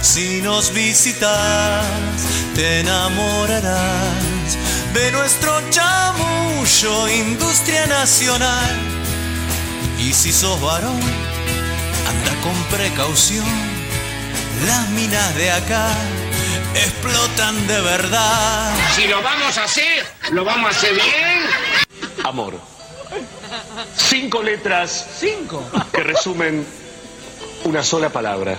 Si nos visitas, te enamorarás de nuestro chamullo, industria nacional. Y si sos varón, anda con precaución. Las minas de acá explotan de verdad. Si lo vamos a hacer, lo vamos a hacer bien. Amor. Cinco letras. Cinco. Que resumen una sola palabra.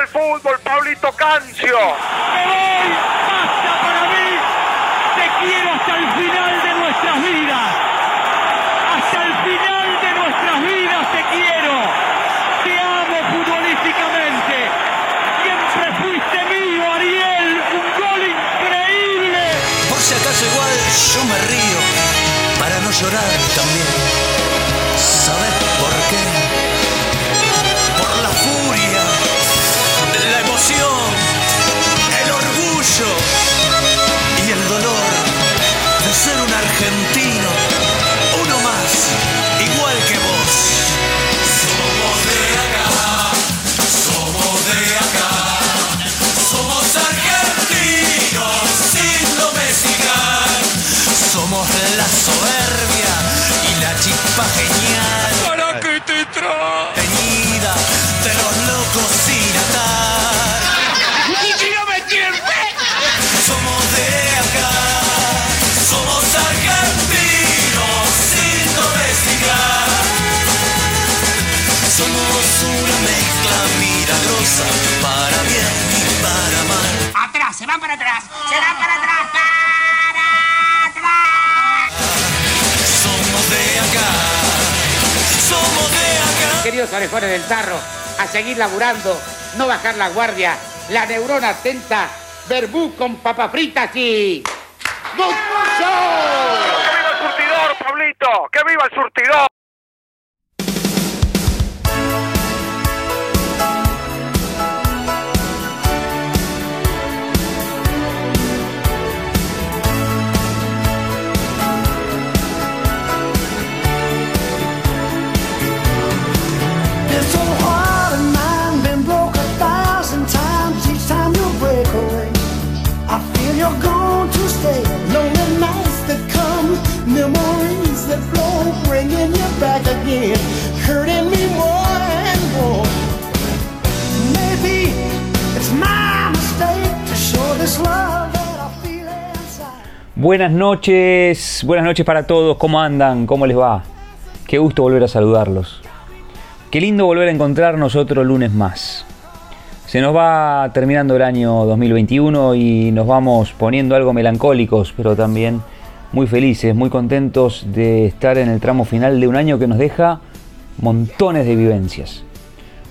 El fútbol, Pablito Cancio. ¡Me voy! ¡Basta para mí! ¡Te quiero hasta el final de nuestras vidas! ¡Hasta el final de nuestras vidas te quiero! ¡Te amo futbolísticamente! ¡Siempre fuiste mío, Ariel! ¡Un gol increíble! Por si acaso igual yo me río para no llorar también. Queridos orejones del tarro, a seguir laburando, no bajar la guardia, la neurona atenta, verbú con papas fritas y... ¡Good show! ¡Que viva el surtidor, Pablito! ¡Que viva el surtidor! stay. Lonely nights that come, memories that flow, bringing you back again, hurting me more and more. Maybe it's my mistake to show this love. Buenas noches, buenas noches para todos, ¿cómo andan? ¿Cómo les va? Qué gusto volver a saludarlos. Qué lindo volver a encontrarnos otro lunes más. Se nos va terminando el año 2021 y nos vamos poniendo algo melancólicos, pero también muy felices, muy contentos de estar en el tramo final de un año que nos deja montones de vivencias,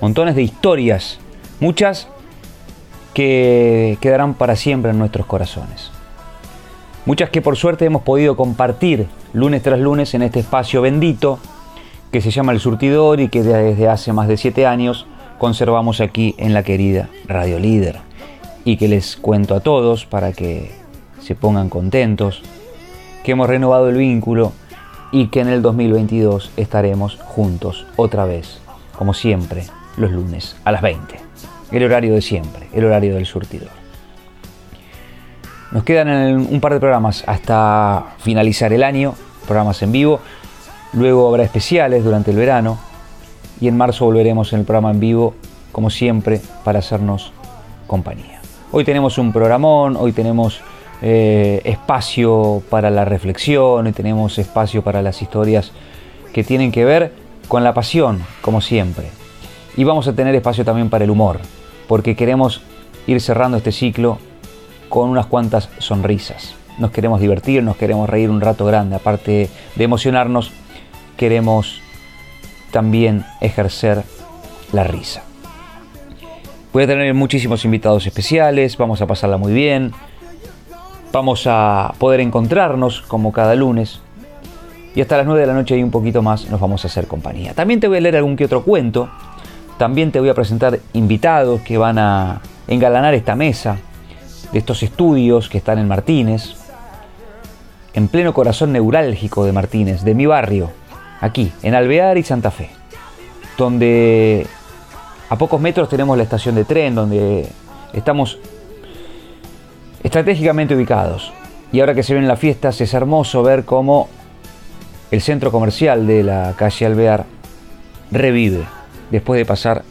montones de historias, muchas que quedarán para siempre en nuestros corazones. Muchas que por suerte hemos podido compartir lunes tras lunes en este espacio bendito que se llama El Surtidor y que desde hace más de siete años conservamos aquí en la querida Radio Líder. Y que les cuento a todos para que se pongan contentos, que hemos renovado el vínculo y que en el 2022 estaremos juntos otra vez, como siempre, los lunes a las 20. El horario de siempre, el horario del surtidor. Nos quedan un par de programas hasta finalizar el año, programas en vivo. Luego habrá especiales durante el verano y en marzo volveremos en el programa en vivo, como siempre, para hacernos compañía. Hoy tenemos un programón, hoy tenemos eh, espacio para la reflexión, hoy tenemos espacio para las historias que tienen que ver con la pasión, como siempre. Y vamos a tener espacio también para el humor, porque queremos ir cerrando este ciclo con unas cuantas sonrisas. Nos queremos divertir, nos queremos reír un rato grande, aparte de emocionarnos, queremos también ejercer la risa. Voy a tener muchísimos invitados especiales, vamos a pasarla muy bien, vamos a poder encontrarnos como cada lunes y hasta las 9 de la noche y un poquito más nos vamos a hacer compañía. También te voy a leer algún que otro cuento, también te voy a presentar invitados que van a engalanar esta mesa de estos estudios que están en Martínez, en pleno corazón neurálgico de Martínez, de mi barrio, aquí, en Alvear y Santa Fe, donde a pocos metros tenemos la estación de tren, donde estamos estratégicamente ubicados. Y ahora que se ven las fiestas es hermoso ver cómo el centro comercial de la calle Alvear revive después de pasar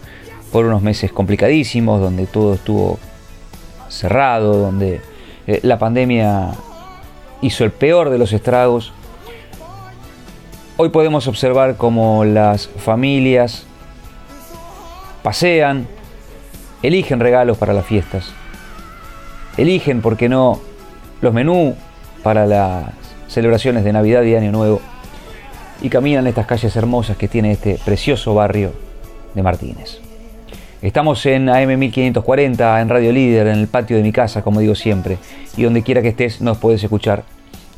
por unos meses complicadísimos, donde todo estuvo cerrado, donde eh, la pandemia hizo el peor de los estragos Hoy podemos observar cómo las familias pasean, eligen regalos para las fiestas, eligen, ¿por qué no?, los menús para las celebraciones de Navidad y Año Nuevo y caminan estas calles hermosas que tiene este precioso barrio de Martínez. Estamos en AM 1540, en Radio Líder, en el patio de mi casa, como digo siempre, y donde quiera que estés nos puedes escuchar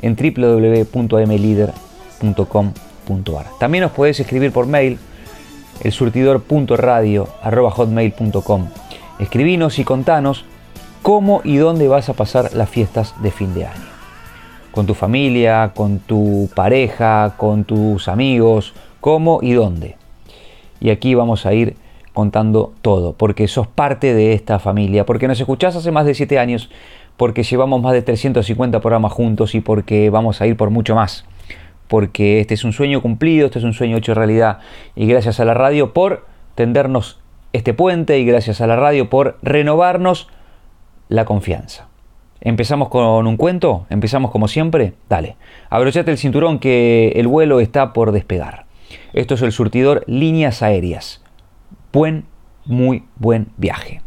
en www.amlider.com también nos podés escribir por mail, el surtidor.radio.hotmail.com. Escribinos y contanos cómo y dónde vas a pasar las fiestas de fin de año. Con tu familia, con tu pareja, con tus amigos, cómo y dónde. Y aquí vamos a ir contando todo, porque sos parte de esta familia, porque nos escuchás hace más de 7 años, porque llevamos más de 350 programas juntos y porque vamos a ir por mucho más porque este es un sueño cumplido, este es un sueño hecho realidad. Y gracias a la radio por tendernos este puente y gracias a la radio por renovarnos la confianza. ¿Empezamos con un cuento? ¿Empezamos como siempre? Dale, abrochate el cinturón que el vuelo está por despegar. Esto es el surtidor Líneas Aéreas. Buen, muy buen viaje.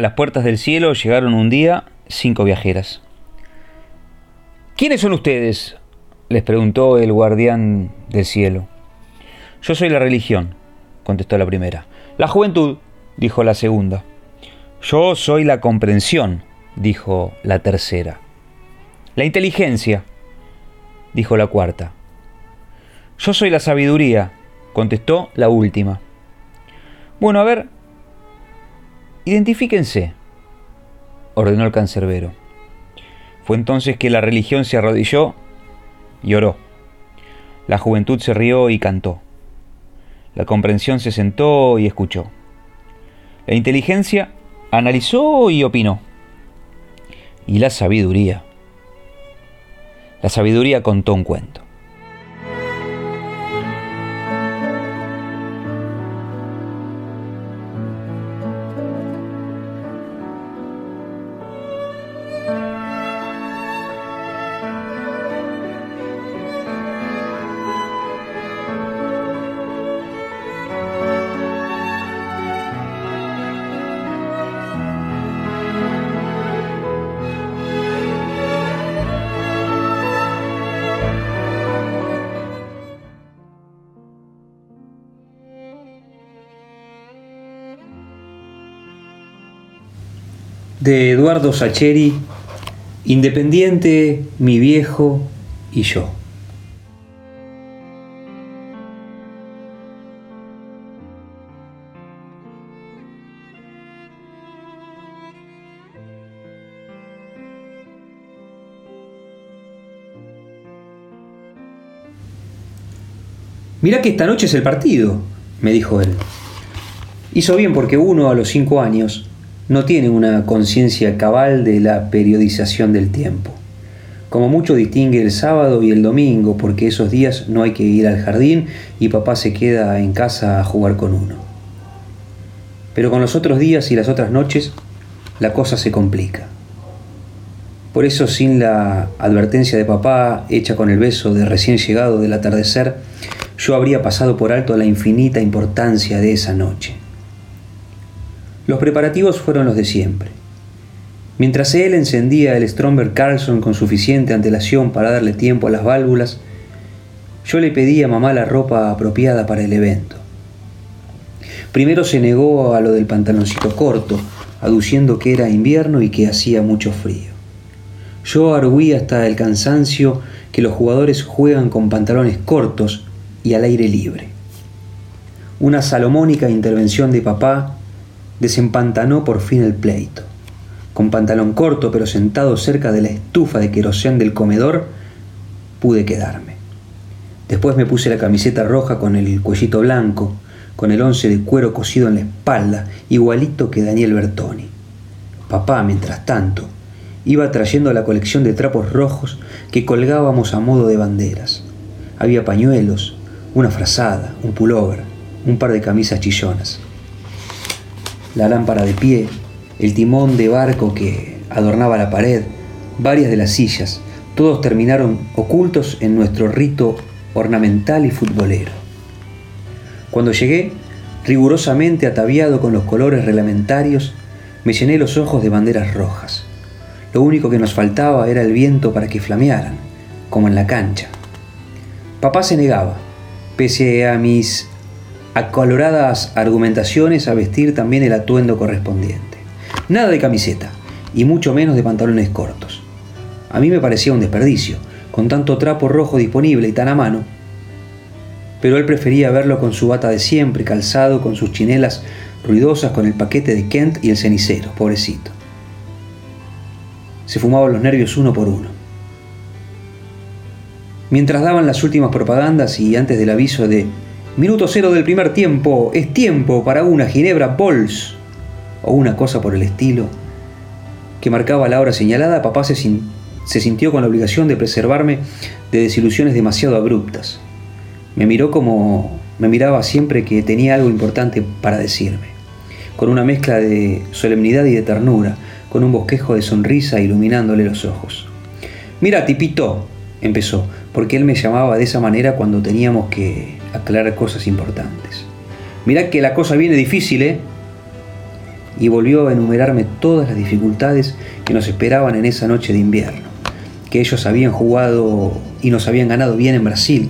A las puertas del cielo llegaron un día cinco viajeras. ¿Quiénes son ustedes? les preguntó el guardián del cielo. Yo soy la religión, contestó la primera. La juventud, dijo la segunda. Yo soy la comprensión, dijo la tercera. La inteligencia, dijo la cuarta. Yo soy la sabiduría, contestó la última. Bueno, a ver, identifíquense, ordenó el cancerbero. Fue entonces que la religión se arrodilló y oró. La juventud se rió y cantó. La comprensión se sentó y escuchó. La inteligencia analizó y opinó. Y la sabiduría. La sabiduría contó un cuento. De Eduardo Sacheri, Independiente, mi viejo y yo. Mirá que esta noche es el partido, me dijo él. Hizo bien porque uno a los cinco años no tiene una conciencia cabal de la periodización del tiempo. Como mucho distingue el sábado y el domingo, porque esos días no hay que ir al jardín y papá se queda en casa a jugar con uno. Pero con los otros días y las otras noches, la cosa se complica. Por eso, sin la advertencia de papá, hecha con el beso de recién llegado del atardecer, yo habría pasado por alto la infinita importancia de esa noche. Los preparativos fueron los de siempre. Mientras él encendía el Stromberg Carlson con suficiente antelación para darle tiempo a las válvulas, yo le pedí a mamá la ropa apropiada para el evento. Primero se negó a lo del pantaloncito corto, aduciendo que era invierno y que hacía mucho frío. Yo arguí hasta el cansancio que los jugadores juegan con pantalones cortos y al aire libre. Una salomónica intervención de papá desempantanó por fin el pleito. Con pantalón corto pero sentado cerca de la estufa de querosén del comedor, pude quedarme. Después me puse la camiseta roja con el cuellito blanco, con el once de cuero cosido en la espalda, igualito que Daniel Bertoni. Papá, mientras tanto, iba trayendo la colección de trapos rojos que colgábamos a modo de banderas. Había pañuelos, una frazada, un pullover, un par de camisas chillonas la lámpara de pie, el timón de barco que adornaba la pared, varias de las sillas, todos terminaron ocultos en nuestro rito ornamental y futbolero. Cuando llegué, rigurosamente ataviado con los colores reglamentarios, me llené los ojos de banderas rojas. Lo único que nos faltaba era el viento para que flamearan, como en la cancha. Papá se negaba, pese a mis acaloradas argumentaciones a vestir también el atuendo correspondiente. Nada de camiseta, y mucho menos de pantalones cortos. A mí me parecía un desperdicio, con tanto trapo rojo disponible y tan a mano. Pero él prefería verlo con su bata de siempre, calzado, con sus chinelas ruidosas, con el paquete de Kent y el cenicero, pobrecito. Se fumaban los nervios uno por uno. Mientras daban las últimas propagandas y antes del aviso de Minuto cero del primer tiempo, es tiempo para una Ginebra Bols o una cosa por el estilo. que marcaba la hora señalada, papá se, se sintió con la obligación de preservarme de desilusiones demasiado abruptas. Me miró como me miraba siempre que tenía algo importante para decirme, con una mezcla de solemnidad y de ternura, con un bosquejo de sonrisa iluminándole los ojos. Mira, tipito, empezó, porque él me llamaba de esa manera cuando teníamos que aclarar cosas importantes. Mirá que la cosa viene difícil, ¿eh? Y volvió a enumerarme todas las dificultades que nos esperaban en esa noche de invierno. Que ellos habían jugado y nos habían ganado bien en Brasil.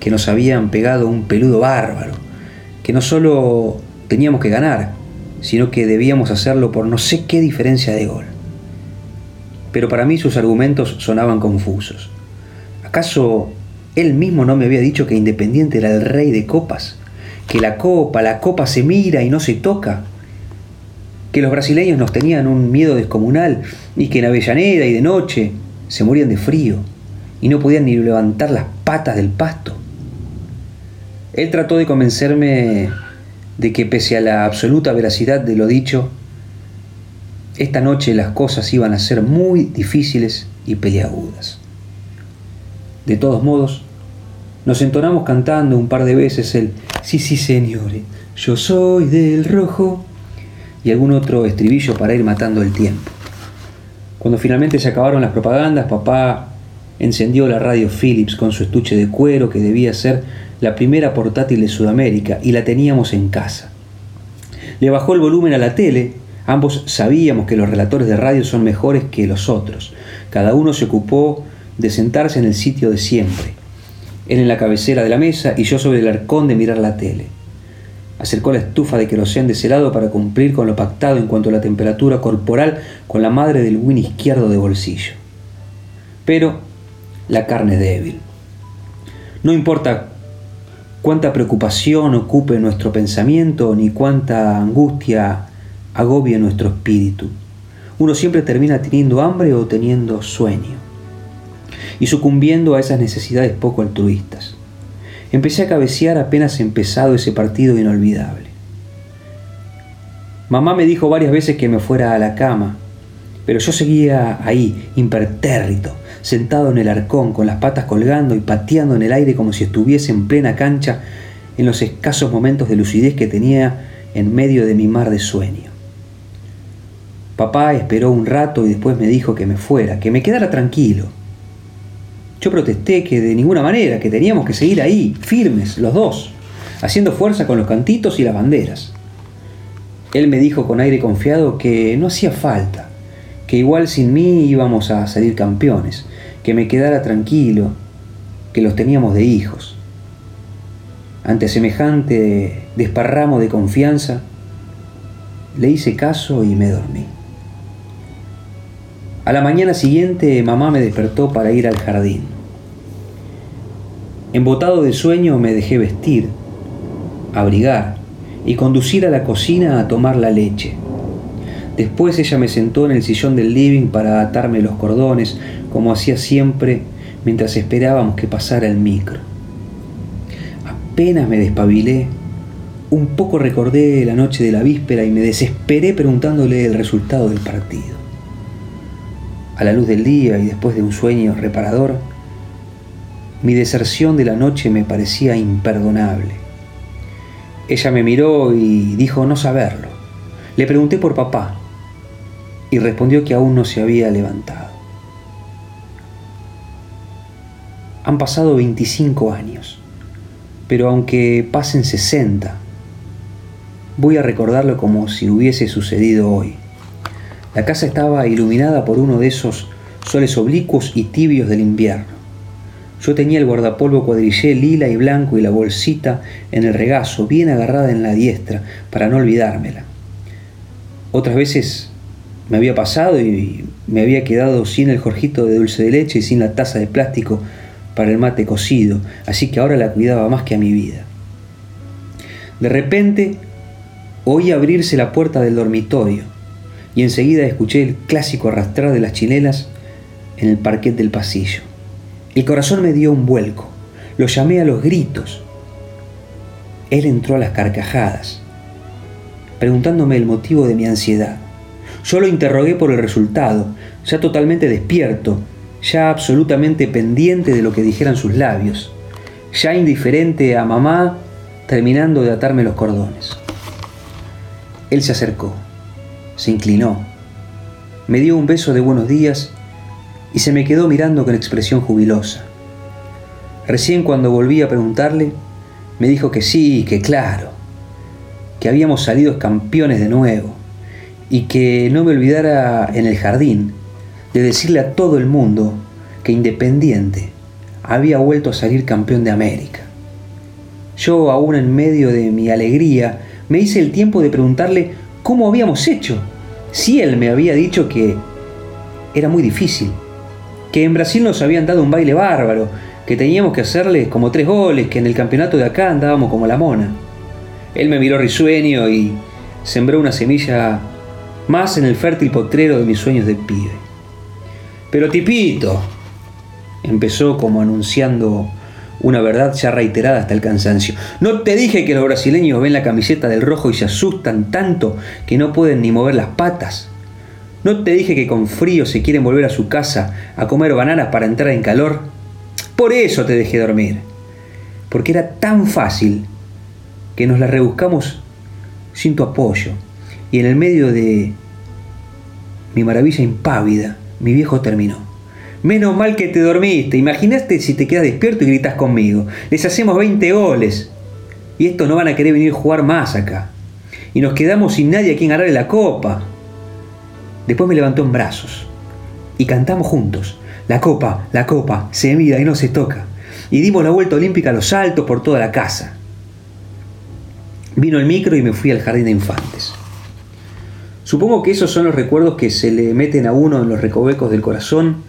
Que nos habían pegado un peludo bárbaro. Que no solo teníamos que ganar, sino que debíamos hacerlo por no sé qué diferencia de gol. Pero para mí sus argumentos sonaban confusos. ¿Acaso él mismo no me había dicho que Independiente era el rey de copas? Que la copa, la copa se mira y no se toca. Que los brasileños nos tenían un miedo descomunal y que en Avellaneda y de noche se morían de frío y no podían ni levantar las patas del pasto. Él trató de convencerme de que pese a la absoluta veracidad de lo dicho, esta noche las cosas iban a ser muy difíciles y peliagudas. De todos modos, nos entonamos cantando un par de veces el Sí, sí, señores, yo soy del rojo y algún otro estribillo para ir matando el tiempo. Cuando finalmente se acabaron las propagandas, papá encendió la radio Philips con su estuche de cuero que debía ser la primera portátil de Sudamérica y la teníamos en casa. Le bajó el volumen a la tele, ambos sabíamos que los relatores de radio son mejores que los otros. Cada uno se ocupó de sentarse en el sitio de siempre. Él en la cabecera de la mesa y yo sobre el arcón de mirar la tele. Acercó la estufa de querosén de ese lado para cumplir con lo pactado en cuanto a la temperatura corporal con la madre del win izquierdo de bolsillo. Pero la carne es débil. No importa cuánta preocupación ocupe nuestro pensamiento ni cuánta angustia agobie nuestro espíritu. Uno siempre termina teniendo hambre o teniendo sueño y sucumbiendo a esas necesidades poco altruistas. Empecé a cabecear apenas empezado ese partido inolvidable. Mamá me dijo varias veces que me fuera a la cama, pero yo seguía ahí, impertérrito, sentado en el arcón, con las patas colgando y pateando en el aire como si estuviese en plena cancha en los escasos momentos de lucidez que tenía en medio de mi mar de sueño. Papá esperó un rato y después me dijo que me fuera, que me quedara tranquilo. Yo protesté que de ninguna manera, que teníamos que seguir ahí, firmes, los dos, haciendo fuerza con los cantitos y las banderas. Él me dijo con aire confiado que no hacía falta, que igual sin mí íbamos a salir campeones, que me quedara tranquilo, que los teníamos de hijos. Ante semejante desparramo de confianza, le hice caso y me dormí. A la mañana siguiente mamá me despertó para ir al jardín. Embotado de sueño me dejé vestir, abrigar y conducir a la cocina a tomar la leche. Después ella me sentó en el sillón del living para atarme los cordones, como hacía siempre mientras esperábamos que pasara el micro. Apenas me despabilé, un poco recordé la noche de la víspera y me desesperé preguntándole el resultado del partido. A la luz del día y después de un sueño reparador, mi deserción de la noche me parecía imperdonable. Ella me miró y dijo no saberlo. Le pregunté por papá y respondió que aún no se había levantado. Han pasado 25 años, pero aunque pasen 60, voy a recordarlo como si hubiese sucedido hoy. La casa estaba iluminada por uno de esos soles oblicuos y tibios del invierno. Yo tenía el guardapolvo cuadrillé lila y blanco y la bolsita en el regazo, bien agarrada en la diestra, para no olvidármela. Otras veces me había pasado y me había quedado sin el jorjito de dulce de leche y sin la taza de plástico para el mate cocido, así que ahora la cuidaba más que a mi vida. De repente oí abrirse la puerta del dormitorio y enseguida escuché el clásico arrastrar de las chinelas en el parquet del pasillo. El corazón me dio un vuelco. Lo llamé a los gritos. Él entró a las carcajadas, preguntándome el motivo de mi ansiedad. Yo lo interrogué por el resultado, ya totalmente despierto, ya absolutamente pendiente de lo que dijeran sus labios, ya indiferente a mamá terminando de atarme los cordones. Él se acercó, se inclinó, me dio un beso de buenos días y se me quedó mirando con expresión jubilosa. Recién cuando volví a preguntarle, me dijo que sí, que claro, que habíamos salido campeones de nuevo y que no me olvidara en el jardín de decirle a todo el mundo que Independiente había vuelto a salir campeón de América. Yo, aún en medio de mi alegría, me hice el tiempo de preguntarle cómo habíamos hecho, si él me había dicho que era muy difícil, que en Brasil nos habían dado un baile bárbaro, que teníamos que hacerle como tres goles, que en el campeonato de acá andábamos como la mona. Él me miró risueño y sembró una semilla más en el fértil potrero de mis sueños de pibe. Pero tipito, empezó como anunciando una verdad ya reiterada hasta el cansancio. ¿No te dije que los brasileños ven la camiseta del rojo y se asustan tanto que no pueden ni mover las patas? ¿No te dije que con frío se quieren volver a su casa a comer bananas para entrar en calor? Por eso te dejé dormir. Porque era tan fácil que nos la rebuscamos sin tu apoyo. Y en el medio de mi maravilla impávida, mi viejo terminó. Menos mal que te dormiste. Imaginaste si te quedas despierto y gritas conmigo. Les hacemos 20 goles. Y estos no van a querer venir a jugar más acá. Y nos quedamos sin nadie a quien ganarle la copa. Después me levantó en brazos. Y cantamos juntos. La copa, la copa, se mira y no se toca. Y dimos la vuelta olímpica a los saltos por toda la casa. Vino el micro y me fui al jardín de infantes. Supongo que esos son los recuerdos que se le meten a uno en los recovecos del corazón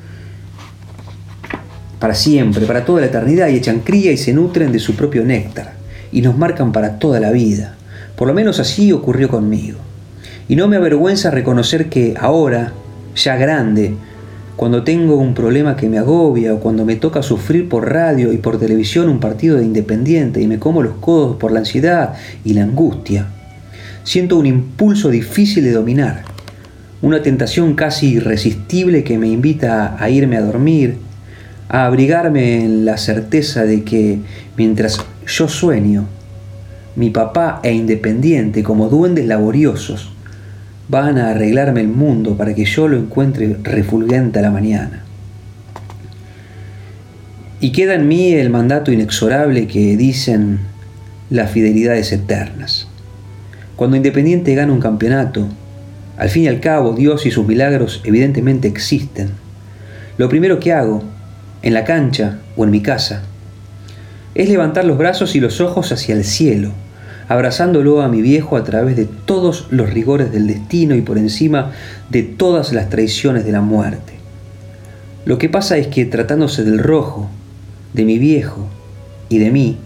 para siempre, para toda la eternidad, y echan cría y se nutren de su propio néctar, y nos marcan para toda la vida. Por lo menos así ocurrió conmigo. Y no me avergüenza reconocer que ahora, ya grande, cuando tengo un problema que me agobia o cuando me toca sufrir por radio y por televisión un partido de independiente y me como los codos por la ansiedad y la angustia, siento un impulso difícil de dominar, una tentación casi irresistible que me invita a irme a dormir, a abrigarme en la certeza de que mientras yo sueño, mi papá e Independiente, como duendes laboriosos, van a arreglarme el mundo para que yo lo encuentre refulgente a la mañana. Y queda en mí el mandato inexorable que dicen las fidelidades eternas. Cuando Independiente gana un campeonato, al fin y al cabo Dios y sus milagros evidentemente existen. Lo primero que hago en la cancha o en mi casa, es levantar los brazos y los ojos hacia el cielo, abrazándolo a mi viejo a través de todos los rigores del destino y por encima de todas las traiciones de la muerte. Lo que pasa es que tratándose del rojo, de mi viejo y de mí,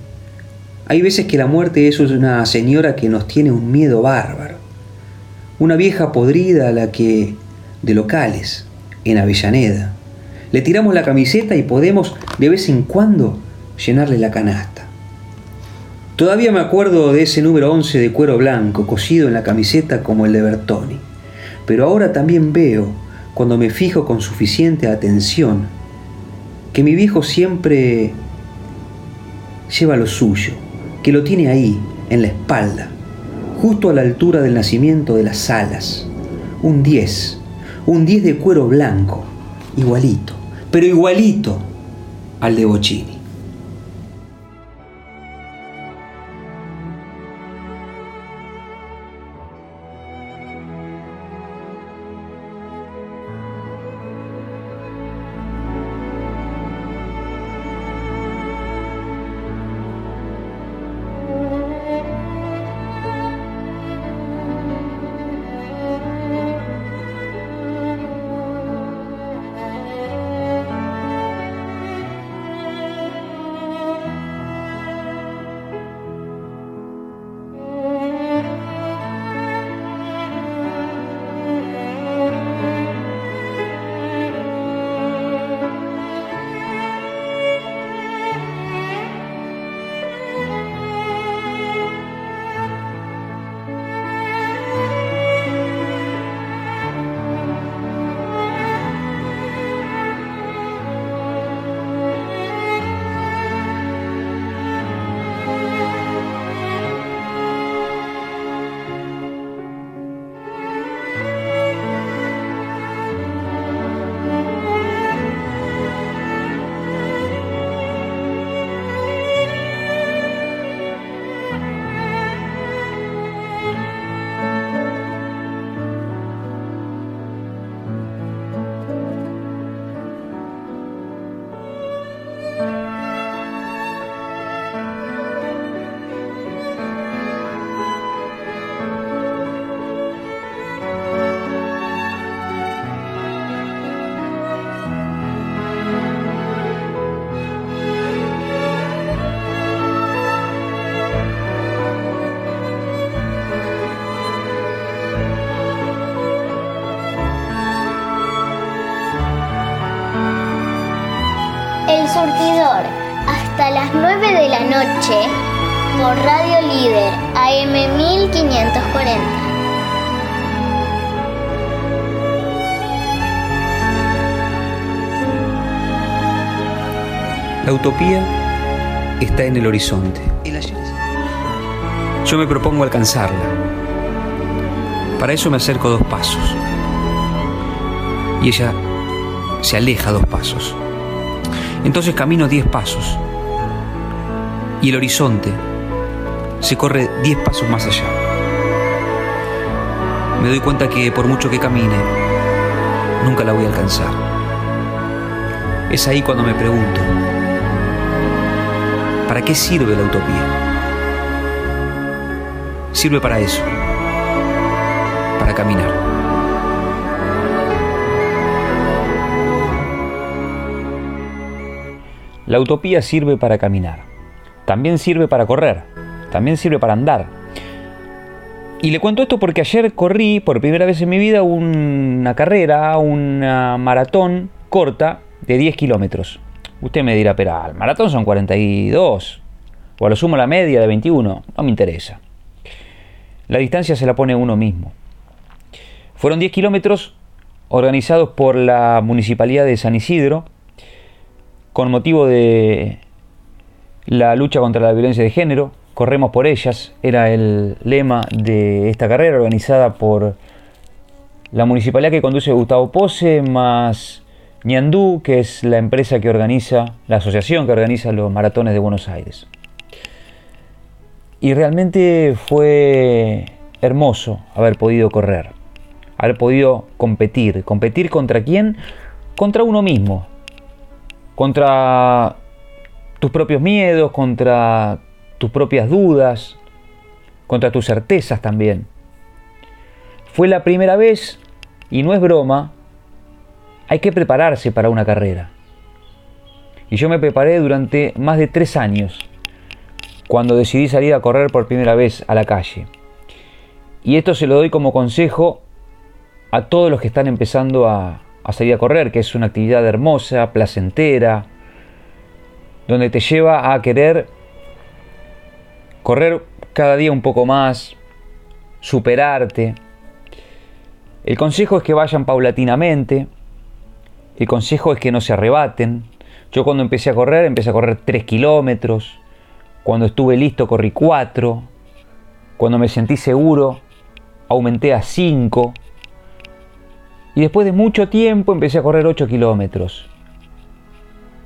hay veces que la muerte es una señora que nos tiene un miedo bárbaro, una vieja podrida a la que, de locales, en Avellaneda, le tiramos la camiseta y podemos de vez en cuando llenarle la canasta. Todavía me acuerdo de ese número 11 de cuero blanco cosido en la camiseta como el de Bertoni, pero ahora también veo, cuando me fijo con suficiente atención, que mi viejo siempre lleva lo suyo, que lo tiene ahí, en la espalda, justo a la altura del nacimiento de las alas, un 10, un 10 de cuero blanco, igualito pero igualito al de Bocini. Surtidor hasta las 9 de la noche por Radio Líder AM 1540. La utopía está en el horizonte. Yo me propongo alcanzarla. Para eso me acerco dos pasos. Y ella se aleja dos pasos. Entonces camino diez pasos. Y el horizonte se corre diez pasos más allá. Me doy cuenta que por mucho que camine, nunca la voy a alcanzar. Es ahí cuando me pregunto, ¿para qué sirve la utopía? Sirve para eso, para caminar. La utopía sirve para caminar. También sirve para correr. También sirve para andar. Y le cuento esto porque ayer corrí por primera vez en mi vida una carrera, una maratón corta de 10 kilómetros. Usted me dirá, pero el maratón son 42. O a lo sumo la media de 21. No me interesa. La distancia se la pone uno mismo. Fueron 10 kilómetros organizados por la Municipalidad de San Isidro con motivo de la lucha contra la violencia de género. Corremos por ellas, era el lema de esta carrera organizada por la municipalidad que conduce Gustavo Pose, más Ñandú, que es la empresa que organiza, la asociación que organiza los maratones de Buenos Aires. Y realmente fue hermoso haber podido correr, haber podido competir. ¿Competir contra quién? Contra uno mismo, contra tus propios miedos, contra tus propias dudas, contra tus certezas también. Fue la primera vez, y no es broma, hay que prepararse para una carrera. Y yo me preparé durante más de tres años, cuando decidí salir a correr por primera vez a la calle. Y esto se lo doy como consejo a todos los que están empezando a, a salir a correr, que es una actividad hermosa, placentera, donde te lleva a querer correr cada día un poco más, superarte. El consejo es que vayan paulatinamente, el consejo es que no se arrebaten. Yo cuando empecé a correr, empecé a correr 3 kilómetros, cuando estuve listo corrí 4, cuando me sentí seguro, aumenté a 5, y después de mucho tiempo empecé a correr 8 kilómetros.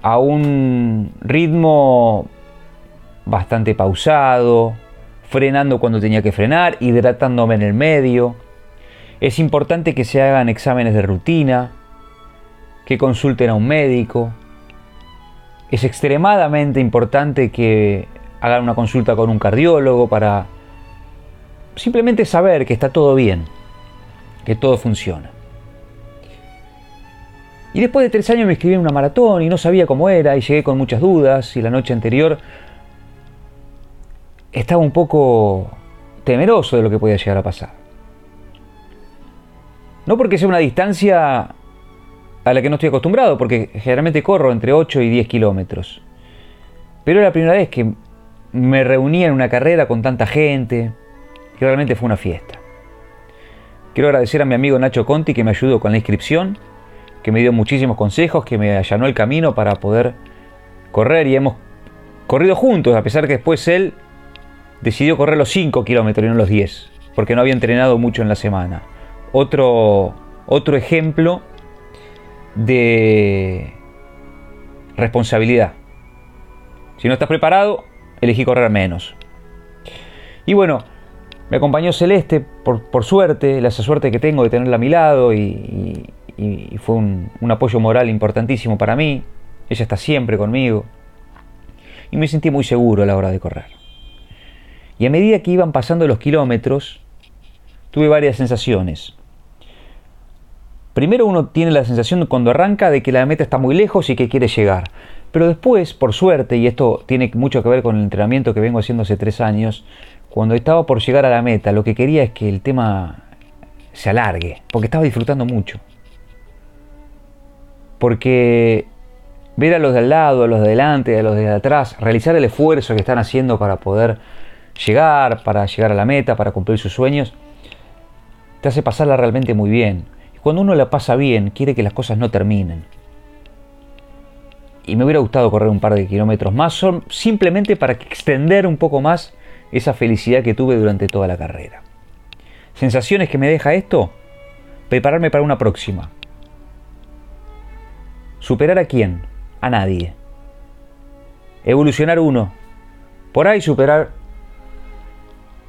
A un ritmo bastante pausado, frenando cuando tenía que frenar, hidratándome en el medio. Es importante que se hagan exámenes de rutina, que consulten a un médico. Es extremadamente importante que hagan una consulta con un cardiólogo para simplemente saber que está todo bien, que todo funciona. Y después de tres años me inscribí en una maratón y no sabía cómo era y llegué con muchas dudas y la noche anterior estaba un poco temeroso de lo que podía llegar a pasar. No porque sea una distancia a la que no estoy acostumbrado, porque generalmente corro entre 8 y 10 kilómetros. Pero era la primera vez que me reunía en una carrera con tanta gente, que realmente fue una fiesta. Quiero agradecer a mi amigo Nacho Conti que me ayudó con la inscripción que me dio muchísimos consejos, que me allanó el camino para poder correr y hemos corrido juntos, a pesar que después él decidió correr los 5 kilómetros y no los 10, porque no había entrenado mucho en la semana. Otro, otro ejemplo de responsabilidad. Si no estás preparado, elegí correr menos. Y bueno, me acompañó Celeste, por, por suerte, la suerte que tengo de tenerla a mi lado y, y, fue un, un, apoyo moral importantísimo para mí. Ella está siempre conmigo. Y me sentí muy seguro a la hora de correr. Y a medida que iban pasando los kilómetros, tuve varias sensaciones. Primero uno tiene la sensación cuando arranca de que la meta está muy lejos y que quiere llegar. Pero después, por suerte, y esto tiene mucho que ver con el entrenamiento que vengo haciendo hace tres años, cuando estaba por llegar a la meta, lo que quería es que el tema se alargue, porque estaba disfrutando mucho porque ver a los de al lado, a los de adelante, a los de atrás, realizar el esfuerzo que están haciendo para poder llegar, para llegar a la meta, para cumplir sus sueños, te hace pasarla realmente muy bien. Y cuando uno la pasa bien, quiere que las cosas no terminen. Y me hubiera gustado correr un par de kilómetros más, son simplemente para extender un poco más esa felicidad que tuve durante toda la carrera. ¿Sensaciones que me deja esto? Prepararme para una próxima. ¿Superar a quién? A nadie. Evolucionar uno. Por ahí superar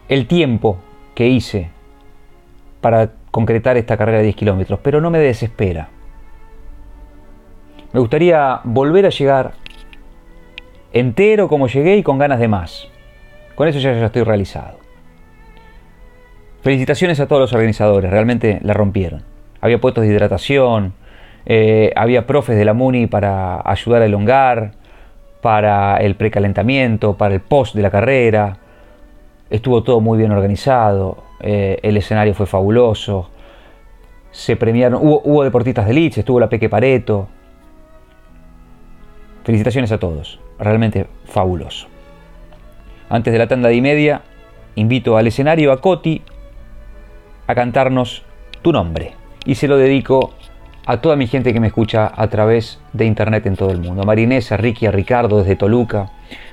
el tiempo que hice para concretar esta carrera de 10 kilómetros, pero no me desespera. Me gustaría volver a llegar entero como llegué y con ganas de más. Con eso ya, estoy realizado. Felicitaciones a todos los organizadores, realmente la rompieron. Había puestos de hidratación, eh, había profes de la MUNI para ayudar a elongar, para el precalentamiento, para el post de la carrera. Estuvo todo muy bien organizado, eh, el escenario fue fabuloso. Se premiaron, hubo, deportistas de elite, estuvo la Peque Pareto. Felicitaciones a todos, realmente fabuloso. Antes de la tanda de y media, invito al escenario a Coti a cantarnos tu nombre. Y se lo dedico a toda mi gente que me escucha a través de internet en todo el mundo. A Marinés, a Ricky, a Ricardo desde Toluca,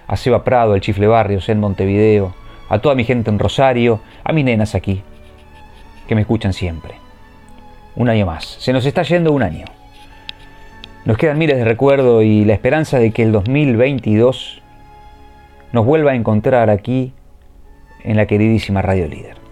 a Seba Prado, el Chifle Barrios en Montevideo, a toda mi gente en Rosario, a mis nenas aquí, que me escuchan siempre. Un año más. Se nos está yendo un año. Nos quedan miles de recuerdos y la esperanza de que el 2022 nos vuelva a encontrar aquí en la queridísima Radio Líder.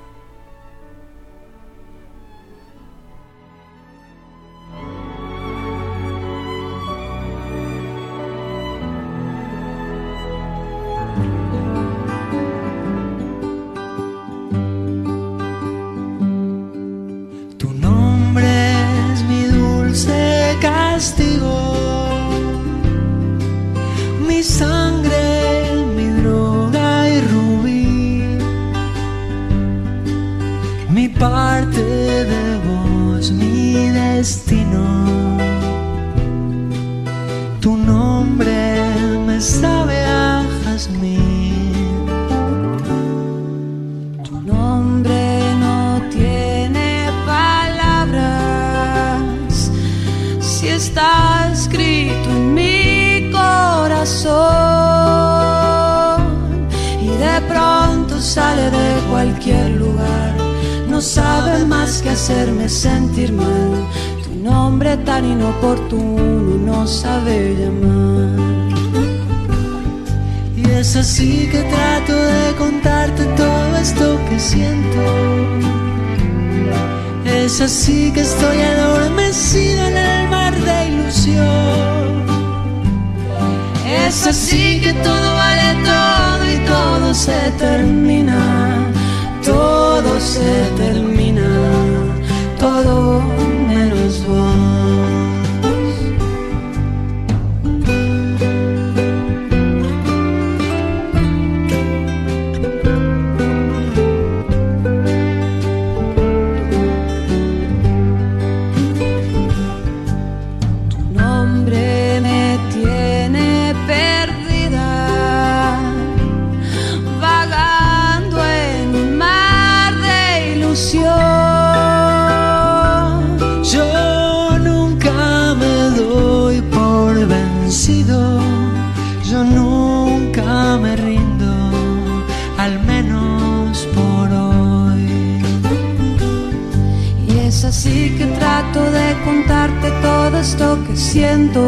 Esto que siento.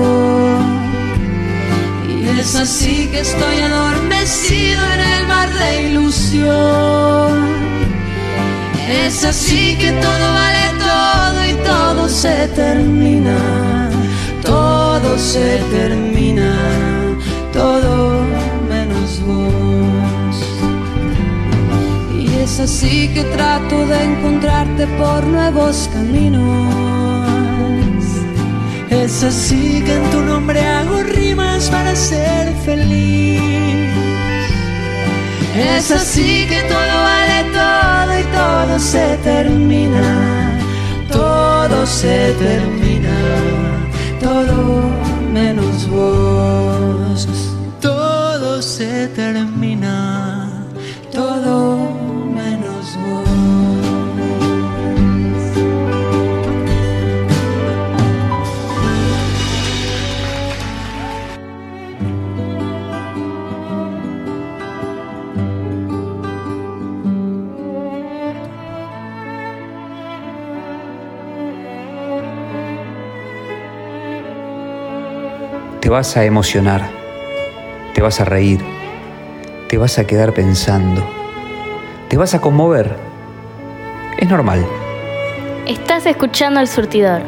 Y es así que estoy adormecido en el mar de ilusión. Es así que todo vale todo y todo se termina. Todo se termina. Todo menos vos. Y es así que trato de encontrarte por nuevos caminos es así que en tu nombre hago rimas para ser feliz. Es así que todo vale todo y todo se termina. Todo se termina. Todo menos vos. Todo se termina. Vas a emocionar, te vas a reír, te vas a quedar pensando, te vas a conmover. Es normal. Estás escuchando el surtidor.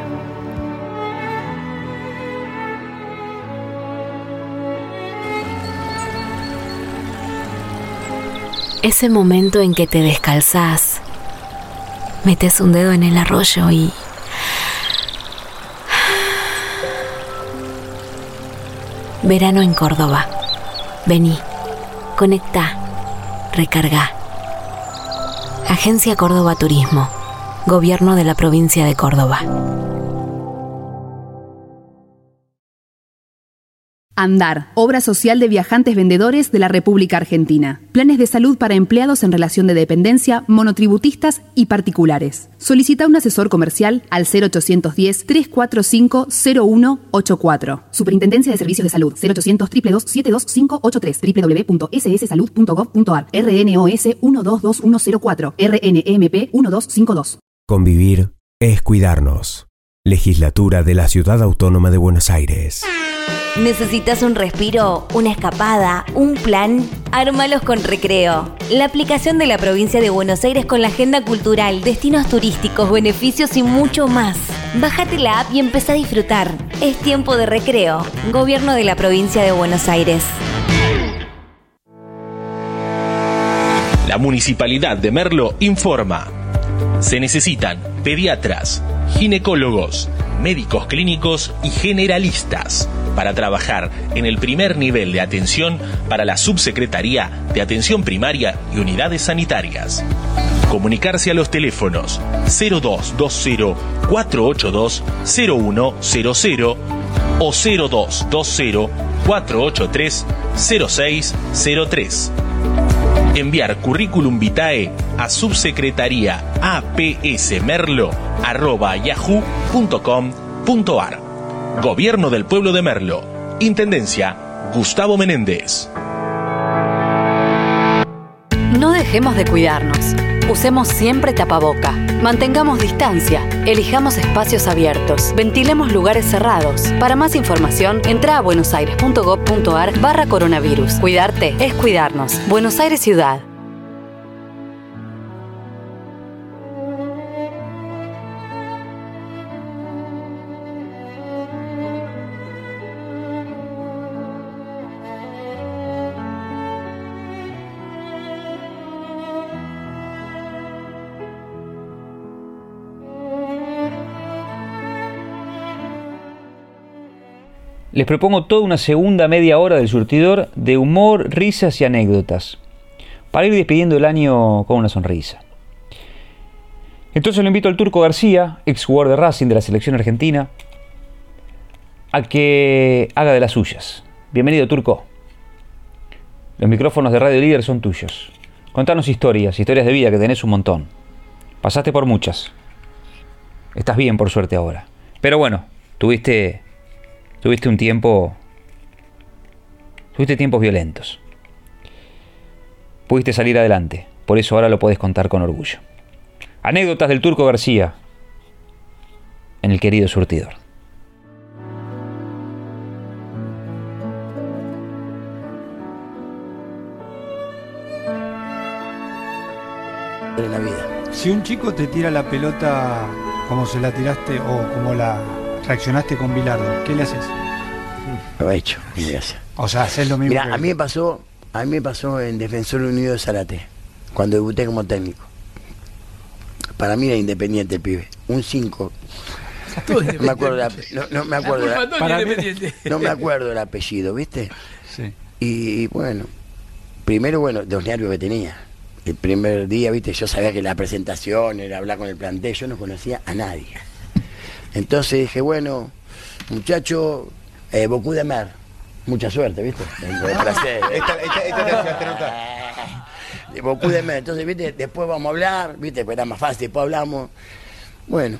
Ese momento en que te descalzás, metes un dedo en el arroyo y... Verano en Córdoba. Vení, conecta, recarga. Agencia Córdoba Turismo. Gobierno de la provincia de Córdoba. Andar, obra social de viajantes vendedores de la República Argentina. Planes de salud para empleados en relación de dependencia, monotributistas y particulares. Solicita un asesor comercial al 0810-345-0184. Superintendencia de Servicios de Salud 0800 72583 www.sssalud.gov.ar RNOS 122104 RNMP 1252. Convivir es cuidarnos. Legislatura de la Ciudad Autónoma de Buenos Aires. ¿Necesitas un respiro, una escapada, un plan? Ármalos con Recreo. La aplicación de la provincia de Buenos Aires con la agenda cultural, destinos turísticos, beneficios y mucho más. Bájate la app y empieza a disfrutar. Es tiempo de recreo. Gobierno de la provincia de Buenos Aires. La Municipalidad de Merlo informa. Se necesitan pediatras, ginecólogos, médicos clínicos y generalistas para trabajar en el primer nivel de atención para la Subsecretaría de Atención Primaria y Unidades Sanitarias. Comunicarse a los teléfonos 0220-482-0100 o 0220-483-0603. Enviar currículum vitae a subsecretaría apsmerlo.yahoo.com.ar Gobierno del Pueblo de Merlo. Intendencia Gustavo Menéndez. No dejemos de cuidarnos. Usemos siempre tapaboca. Mantengamos distancia. Elijamos espacios abiertos. Ventilemos lugares cerrados. Para más información, entra a buenosaires.gov.ar barra coronavirus. Cuidarte es cuidarnos. Buenos Aires Ciudad. Les propongo toda una segunda media hora del surtidor de humor, risas y anécdotas, para ir despidiendo el año con una sonrisa. Entonces lo invito al Turco García, ex jugador de Racing de la selección argentina, a que haga de las suyas. Bienvenido, Turco. Los micrófonos de Radio Líder son tuyos. Contanos historias, historias de vida que tenés un montón. Pasaste por muchas. Estás bien, por suerte, ahora. Pero bueno, tuviste Tuviste un tiempo. Tuviste tiempos violentos. Pudiste salir adelante. Por eso ahora lo puedes contar con orgullo. Anécdotas del Turco García en el querido surtidor. de la vida. Si un chico te tira la pelota como se la tiraste o como la reaccionaste con Bilardo, ¿qué le haces? Lo he hecho, ¿qué le hace? O sea, haces lo mismo. Mira, que a mí me pasó, a mí me pasó en Defensor Unido de Zarate, cuando debuté como técnico. Para mí era independiente el pibe, un 5. Todo No me acuerdo, la- no, no me acuerdo, La la- culpa Para mí- Independiente. no me acuerdo el apellido, ¿viste? Sí. Y bueno, primero, bueno, de los nervios que tenía. El primer día, viste, yo sabía que la presentación era hablar con el plantel, yo no conocía a nadie. Entonces dije, bueno, muchacho, eh, Bocú de Mer, mucha suerte, viste. De placer. Esta- esta- esta te. De Bocú de Mer. Entonces, viste, después vamos a hablar, viste, pues era más fácil, después hablamos. Bueno,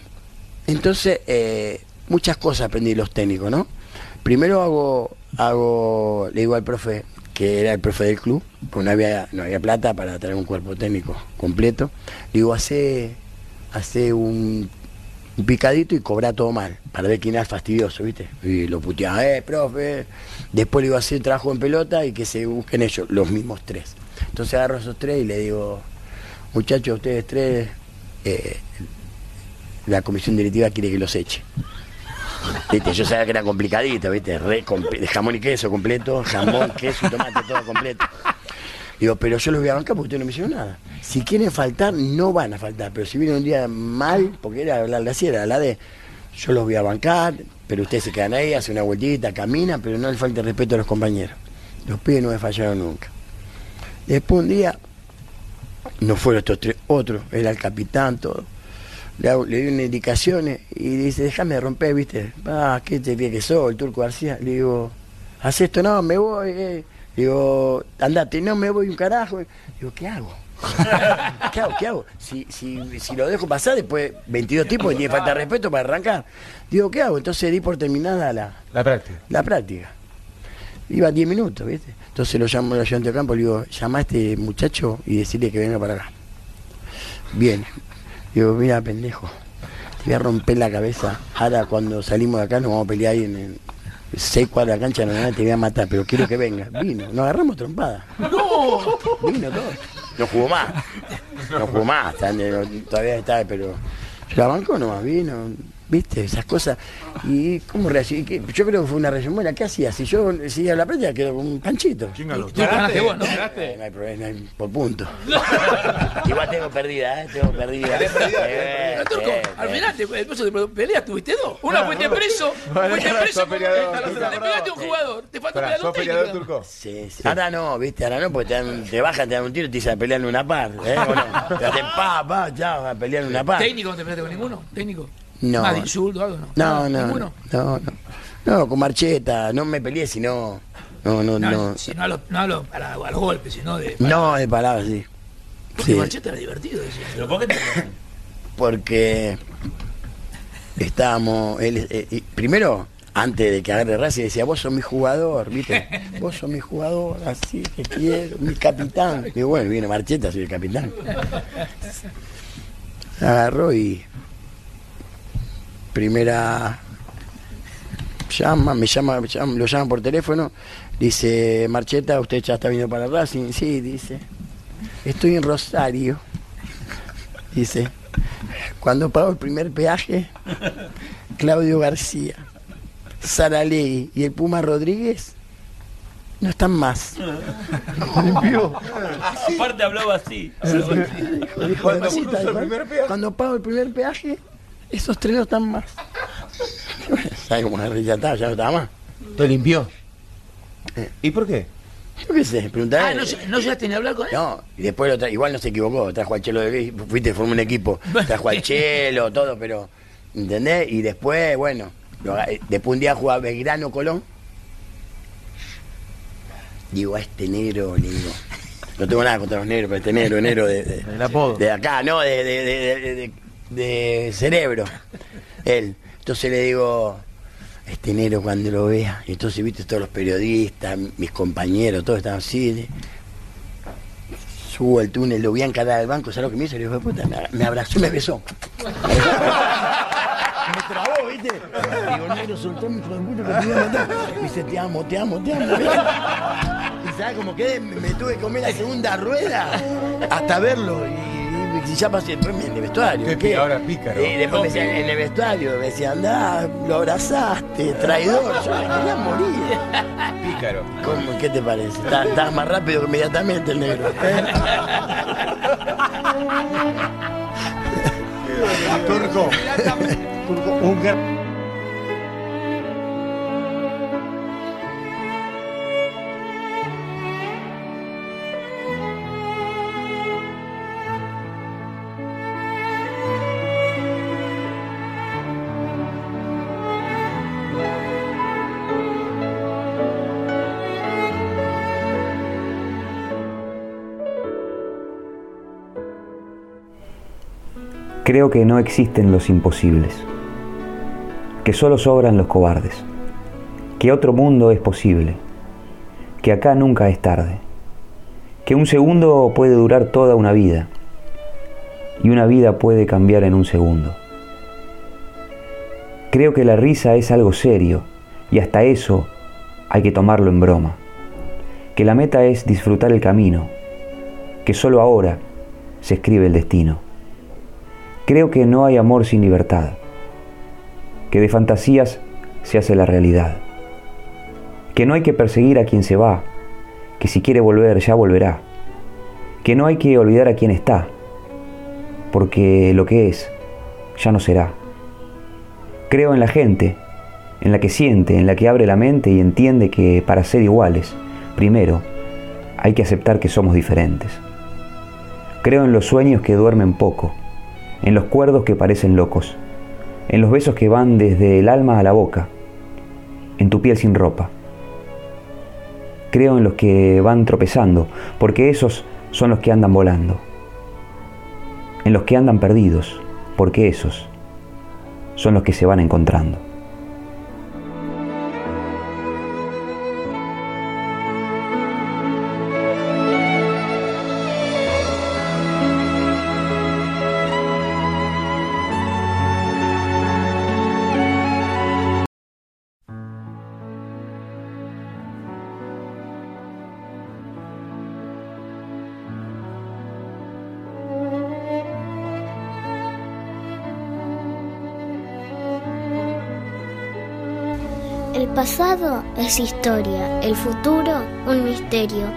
entonces, eh, muchas cosas aprendí los técnicos, ¿no? Primero hago, hago, le digo al profe, que era el profe del club, porque no había, no había plata para traer un cuerpo técnico completo. Le digo, hace, hace un, un picadito y cobrar todo mal, para ver quién era el fastidioso, ¿viste? Y lo puteaba, eh, profe. Después le iba a hacer trabajo en pelota y que se busquen ellos, los mismos tres. Entonces agarro esos tres y le digo, muchachos, ustedes tres, eh, la comisión directiva quiere que los eche. ¿Viste? Yo sabía que era complicadito, ¿viste? Re jamón y queso completo, jamón, queso tomate, todo completo. Digo, pero yo los voy a bancar porque ustedes no me hicieron nada. Si quieren faltar, no van a faltar. Pero si viene un día mal, porque era la, la así era la de, yo los voy a bancar, pero ustedes se quedan ahí, hacen una vueltita, caminan, pero no le falte respeto a los compañeros. Los pibes no me fallaron nunca. Después un día, no fueron estos tres, otro, era el capitán, todo. Le, hago- le di unas indicaciones y dice, déjame romper, viste. Ah, ¿qué te pide que sos, el turco García? Le digo, haz esto, no, me voy. eh. Digo, andate, no me voy un carajo. Digo, ¿qué hago? ¿Qué hago? ¿Qué hago? Si, si, si lo dejo pasar, después 22 tipos y tiene falta de respeto para arrancar. Digo, ¿qué hago? Entonces di por terminada la, La práctica. la práctica. Iba 10 minutos, ¿viste? Entonces lo llamo al ayudante de campo y le digo, llama a este muchacho y decirle que venga para acá. Viene. Digo, mira, pendejo, te voy a romper la cabeza. Ahora cuando salimos de acá nos vamos a pelear ahí en, en seis cuadras de la cancha, no, no, te voy a matar, pero quiero que venga. Vino, nos agarramos trompada. ¡No! Vino todo. No jugó más. No jugó más, el- todavía está, pero la bancó nomás, vino, viste, esas cosas. ¿Y cómo reaccionó? Yo creo que fue una reacción buena. ¿Qué hacía? Si yo seguía la práctica, quedó con un panchito. Tú ganaste vos, ¿no? Eh, no hay problema, no hay- por punto. Igual tengo perdida, ¿eh? Tengo perdida. Eh, eh, al eh. final te, después de peleas tuviste dos. Una fuiste preso, Bueno, fuiste preso, peleador, te pegaste a un jugador, te falta Pará, pelear ¿sos un peleador turco? Sí, sí. Ahora no, viste, ahora no, porque te, dan- te bajan, te dan un tiro y te dicen a pelear en una par. ¿eh? ¿O no? Te hacen pa, pa, chao, a pelear en una par. ¿Técnico no te peleaste con ninguno? ¿Técnico? No. Más de insulto algo, ¿no? No, no, ¿Ninguno? no, no. No, con Marcheta, no me peleé, sino. No, no, No, no. si no a los, no a los, a la- a los golpes, sino de... No, de palabras, sí. Porque Sí, Marcheta era divertido, decía. ¿Pero por qué te porque estábamos. Él, eh, y primero, antes de que agarre Racing, decía: Vos sos mi jugador, ¿viste? Vos sos mi jugador, así que quiero, mi capitán. Y bueno, viene Marcheta, soy el capitán. Agarró y. Primera. Llama, me llama, me llama- lo llaman por teléfono. Dice: Marcheta, usted ya está viniendo para Racing. Sí, dice. Estoy en Rosario. Dice. Cuando pago el primer peaje, Claudio García, Sara Ley y el Puma Rodríguez no están más. Limpió. Aparte hablaba así. Cuando pago el primer peaje, esos tres no están más. ¿Sabes cómo agarré? ya está, ya no estaba más? ¿Te limpió? ¿Y por qué? Yo qué sé, preguntar. Ah, no, no llegaste ni a hablar con él. No, y después lo tra- igual no se equivocó, trajo al Chelo de fuiste, formó un equipo, trajo al Chelo, todo, pero, ¿entendés? Y después, bueno, lo eh, después un día jugaba Belgrano Colón. Digo, a este negro, le digo, no tengo nada contra los negros, pero este negro, negro de, de, El apodo. de acá, no, de, de, de, cerebro, él. Entonces le digo, este negro cuando lo vea, y entonces viste todos los periodistas, mis compañeros, todos estaban así, de- subo al túnel, lo vi encarar al banco, ¿sabes lo que me hizo? Le digo, puta, me, me abrazó y me besó. me trabó, ¿viste? Digo, negro, soltame, hijo de puta, que te voy a matar. Y dice, te amo, te amo, te amo. Y sabes cómo quedé, me, me tuve que comer la segunda rueda hasta verlo. Y, y ya pasé después en el vestuario. Qué pi- ahora pícaro. Y después me decían, en el vestuario, me decían, andá, lo abrazaste, traidor. Yo me quería morir. Pícaro. ¿Cómo? ¿Qué te parece? Está- Estás más rápido que inmediatamente el negro. Turco. Turco, un Creo que no existen los imposibles, que solo sobran los cobardes, que otro mundo es posible, que acá nunca es tarde, que un segundo puede durar toda una vida y una vida puede cambiar en un segundo. Creo que la risa es algo serio y hasta eso hay que tomarlo en broma. Que la meta es disfrutar el camino, que solo ahora se escribe el destino. Creo que no hay amor sin libertad, que de fantasías se hace la realidad, que no hay que perseguir a quien se va, que si quiere volver ya volverá, que no hay que olvidar a quien está, porque lo que es ya no será. Creo en la gente, en la que siente, en la que abre la mente y entiende que para ser iguales, primero, hay que aceptar que somos diferentes. Creo en los sueños que duermen poco, en los cuerdos que parecen locos, en los besos que van desde el alma a la boca, en tu piel sin ropa. Creo en los que van tropezando, porque esos son los que andan volando. En los que andan perdidos, porque esos son los que se van encontrando. El pasado es historia, el futuro un misterio,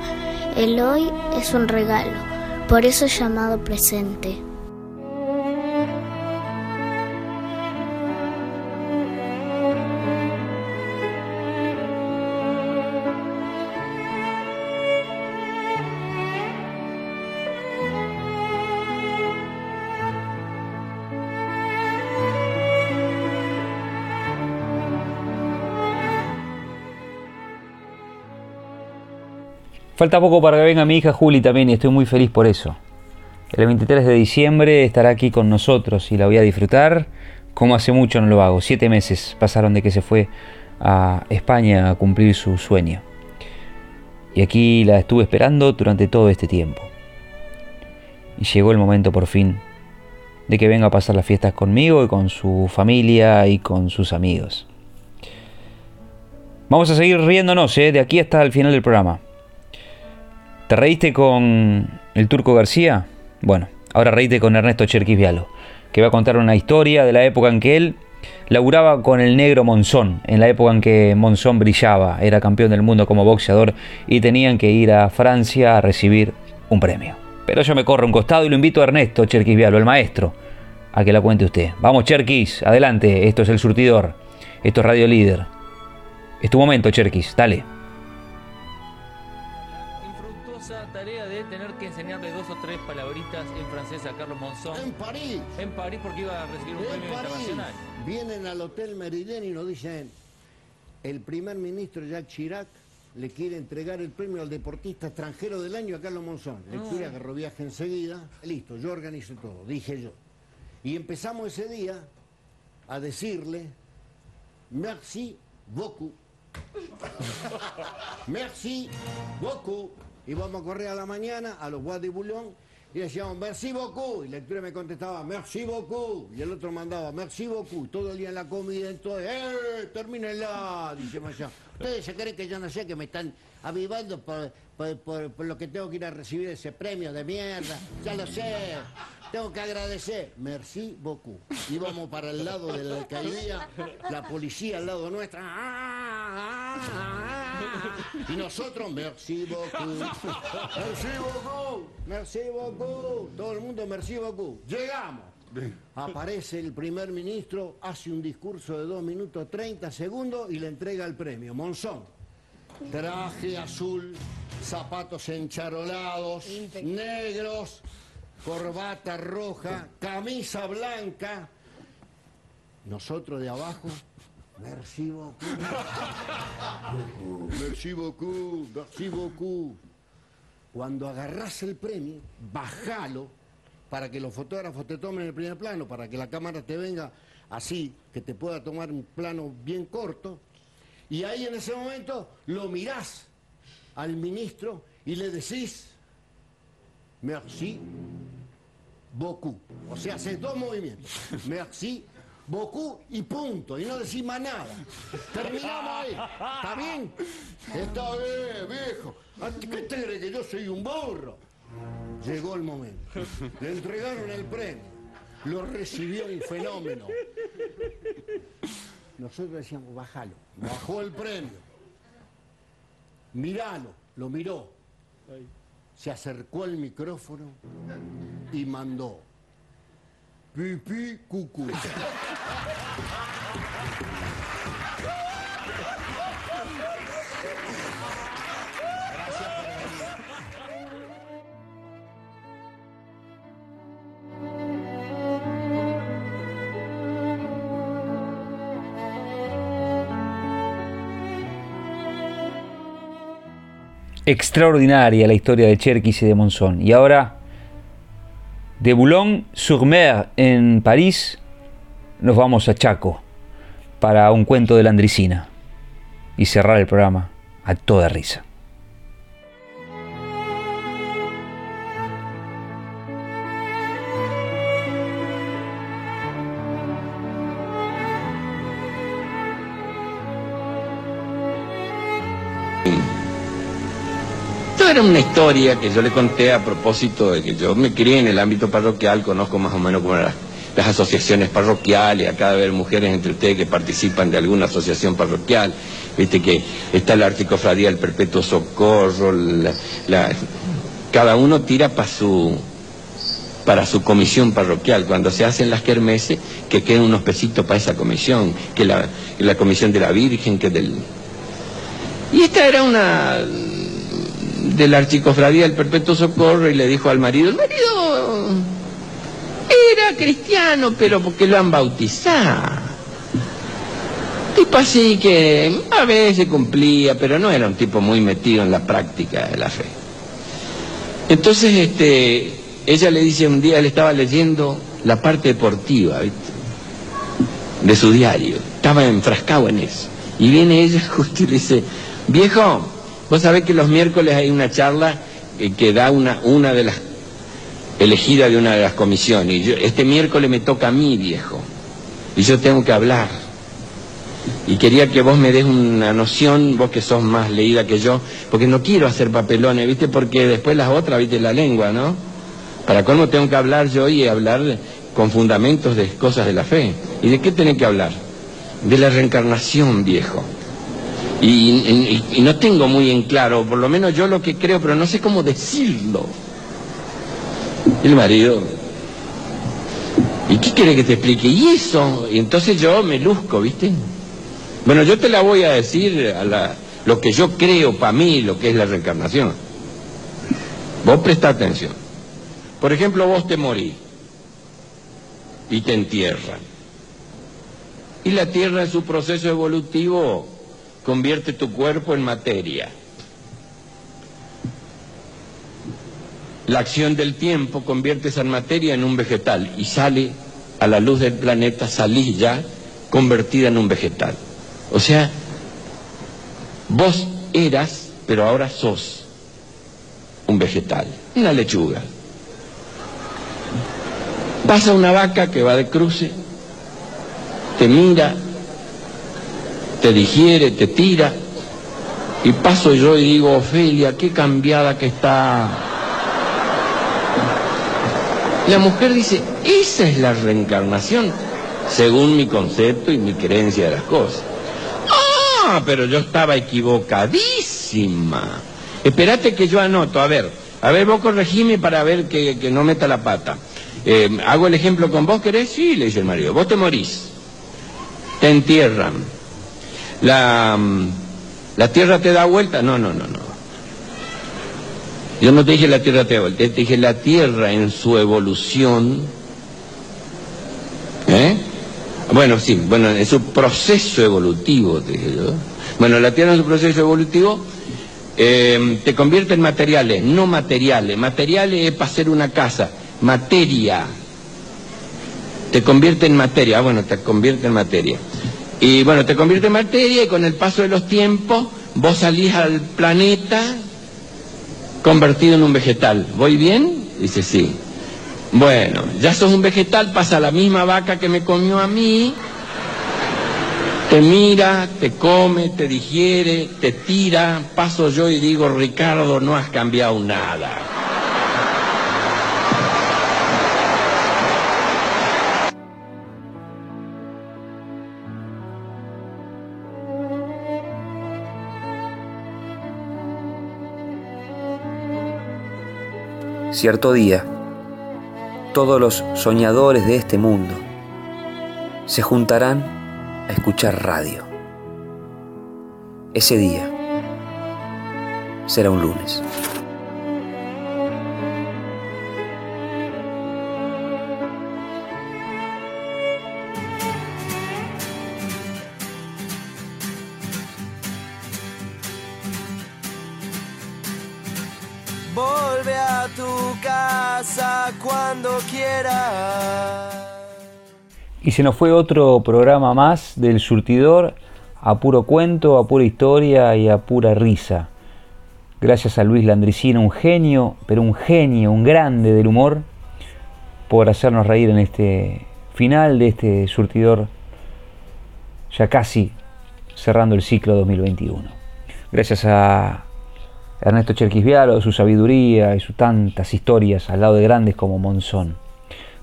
el hoy es un regalo, por eso es llamado presente. Falta poco para que venga mi hija Juli también y estoy muy feliz por eso. El 23 de diciembre estará aquí con nosotros y la voy a disfrutar como hace mucho no lo hago. Siete meses pasaron de que se fue a España a cumplir su sueño. Y aquí la estuve esperando durante todo este tiempo. Y llegó el momento por fin de que venga a pasar las fiestas conmigo y con su familia y con sus amigos. Vamos a seguir riéndonos ¿eh? de aquí hasta el final del programa. ¿Te reíste con el Turco García? Bueno, ahora reíte con Ernesto Cherquis Vialo, que va a contar una historia de la época en que él laburaba con el negro Monzón, en la época en que Monzón brillaba, era campeón del mundo como boxeador y tenían que ir a Francia a recibir un premio. Pero yo me corro un costado y lo invito a Ernesto Cherquis Vialo, el maestro, a que la cuente usted. Vamos Cherquis, adelante, esto es el surtidor, esto es Radio Líder. Es tu momento, Cherquis, dale. En París porque iba a recibir un En premio París. internacional. Vienen al Hotel Meridien y nos dicen, el primer ministro Jacques Chirac le quiere entregar el premio al deportista extranjero del año a Carlos Monzón. Lectura, Ah. agarró viaje enseguida. Listo, yo organizo todo, dije yo. Y empezamos ese día a decirle, merci beaucoup. merci beaucoup. Y vamos a correr a la mañana a los Bois de Boulogne y decíamos, merci beaucoup. Y lectura me contestaba, merci beaucoup. Y el otro mandaba, merci beaucoup. Todo el día en la comida, entonces, ¡eh! Termínenla, dice allá. Ustedes se creen que yo no sé que me están avivando por, por- por- lo que tengo que ir a recibir ese premio de mierda. Ya lo sé. Tengo que agradecer. Merci beaucoup. Íbamos para el lado de la alcaldía, la policía al lado nuestra. ¡Ah, ah, ah! Y nosotros, merci beaucoup. Merci beaucoup. Merci beaucoup. Todo el mundo, merci beaucoup. Llegamos. Aparece el primer ministro, hace un discurso de 2 minutos 30 segundos y le entrega el premio. Monzón. Traje azul, zapatos encharolados, negros, corbata roja, camisa blanca. Nosotros de abajo, merci beaucoup. Merci beaucoup, merci beaucoup. Cuando agarrás el premio, bajalo para que los fotógrafos te tomen el primer plano, para que la cámara te venga así, que te pueda tomar un plano bien corto. Y ahí en ese momento lo mirás al ministro y le decís, merci beaucoup. O sea, haces dos movimientos. Merci Bocú y punto, y no decís más nada. Terminamos ahí. ¿Está bien? Está bien, viejo. ¿A ti ¿Qué te crees que yo soy un burro? Llegó el momento. Le entregaron el premio. Lo recibió un fenómeno. Nosotros decíamos, bájalo. Bajó el premio. Miralo. Lo miró. Se acercó al micrófono y mandó. Pipí cucú. Extraordinaria la historia de Cherkis y de Monzón. Y ahora, de Boulogne-sur-Mer en París, nos vamos a Chaco para un cuento de la Andricina y cerrar el programa a toda risa. Era una historia que yo le conté a propósito de que yo me crié en el ámbito parroquial, conozco más o menos cómo eran las, asociaciones parroquiales, acá debe haber mujeres entre ustedes que participan de alguna asociación parroquial, viste que está la Articofradía del Perpetuo Socorro, cada uno tira para su para su comisión parroquial, cuando se hacen las kermeses, que queden unos pesitos para esa comisión, que la, la comisión de la Virgen, que del... Y esta era una de la archicofradía del Perpetuo Socorro y le dijo al marido, el marido era cristiano, pero porque lo han bautizado. Tipo así que a veces cumplía, pero no era un tipo muy metido en la práctica de la fe. Entonces, este, ella le dice un día, él estaba leyendo la parte deportiva, de su diario, estaba enfrascado en eso. Y viene ella justo y le dice, viejo, vos sabés que los miércoles hay una charla que da una, una de las elegida de una de las comisiones. Y yo, este miércoles me toca a mí, viejo. Y yo tengo que hablar. Y quería que vos me des una noción, vos que sos más leída que yo, porque no quiero hacer papelones, ¿viste? Porque después las otras, ¿viste? La lengua, ¿no? Para colmo tengo que hablar yo y hablar con fundamentos de cosas de la fe. ¿Y de qué tenés que hablar? De la reencarnación, viejo. Y- y no tengo muy en claro, por lo menos yo lo que creo, pero no sé cómo decirlo. El marido. ¿Y qué quiere que te explique? Y eso, y entonces yo me luzco, ¿viste? Bueno, yo te la voy a decir a la, lo que yo creo para mí, lo que es la reencarnación. Vos presta atención. Por ejemplo, vos te morís y te entierran. Y la tierra en su proceso evolutivo convierte tu cuerpo en materia. La acción del tiempo convierte esa materia en un vegetal y sale a la luz del planeta, salís ya convertida en un vegetal. O sea, vos eras, pero ahora sos un vegetal, una lechuga. Pasa una vaca que va de cruce, te mira, te digiere, te tira, y paso yo y digo, Ofelia, qué cambiada que está. La mujer dice, esa es la reencarnación, según mi concepto y mi creencia de las cosas. Ah, pero yo estaba equivocadísima. Espérate que yo anoto, a ver, a ver, vos corregime para ver que, no meta la pata. Eh, ¿Hago el ejemplo con vos, querés? Sí, le dice el marido. Vos te morís, te entierran. La, mm, la tierra te da vuelta. No, no, no, no. Yo no te dije la tierra te te dije la tierra en su evolución. ¿Eh? Bueno, sí, bueno, en su proceso evolutivo, te dije yo. Bueno, la tierra en su proceso evolutivo eh, te convierte en materiales, no materiales. Materiales es para hacer una casa, materia. Te convierte en materia, ah, bueno, te convierte en materia. Y bueno, te convierte en materia y con el paso de los tiempos vos salís al planeta convertido en un vegetal. ¿Voy bien? Dice sí. Bueno, ya sos un vegetal, pasa la misma vaca que me comió a mí. Te mira, te come, te digiere, te tira. Paso yo y digo, Ricardo, no has cambiado nada. Cierto día, todos los soñadores de este mundo se juntarán a escuchar radio. Ese día será un lunes. Tu casa cuando quieras. Y se nos fue otro programa más del surtidor a puro cuento, a pura historia y a pura risa. Gracias a Luis Landricino, un genio, pero un genio, un grande del humor, por hacernos reír en este final de este surtidor, ya casi cerrando el ciclo 2021. Gracias a Ernesto Cherquis Vialo, su sabiduría y sus tantas historias al lado de grandes como Monzón.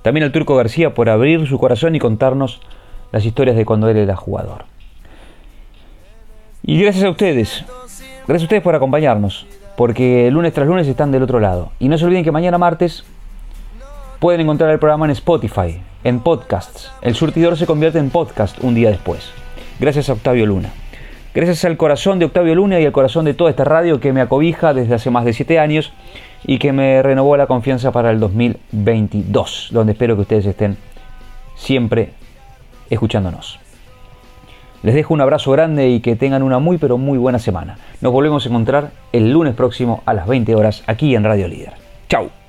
También al Turco García por abrir su corazón y contarnos las historias de cuando él era jugador. Y gracias a ustedes, gracias a ustedes por acompañarnos, porque lunes tras lunes están del otro lado. Y no se olviden que mañana martes pueden encontrar el programa en Spotify, en podcasts. El surtidor se convierte en podcast un día después. Gracias a Octavio Luna. Gracias al corazón de Octavio Luna y al corazón de toda esta radio que me acobija desde hace más de siete años y que me renovó la confianza para el 2022, donde espero que ustedes estén siempre escuchándonos. Les dejo un abrazo grande y que tengan una muy pero muy buena semana. Nos volvemos a encontrar el lunes próximo a las 20 horas aquí en Radio Líder. ¡Chao!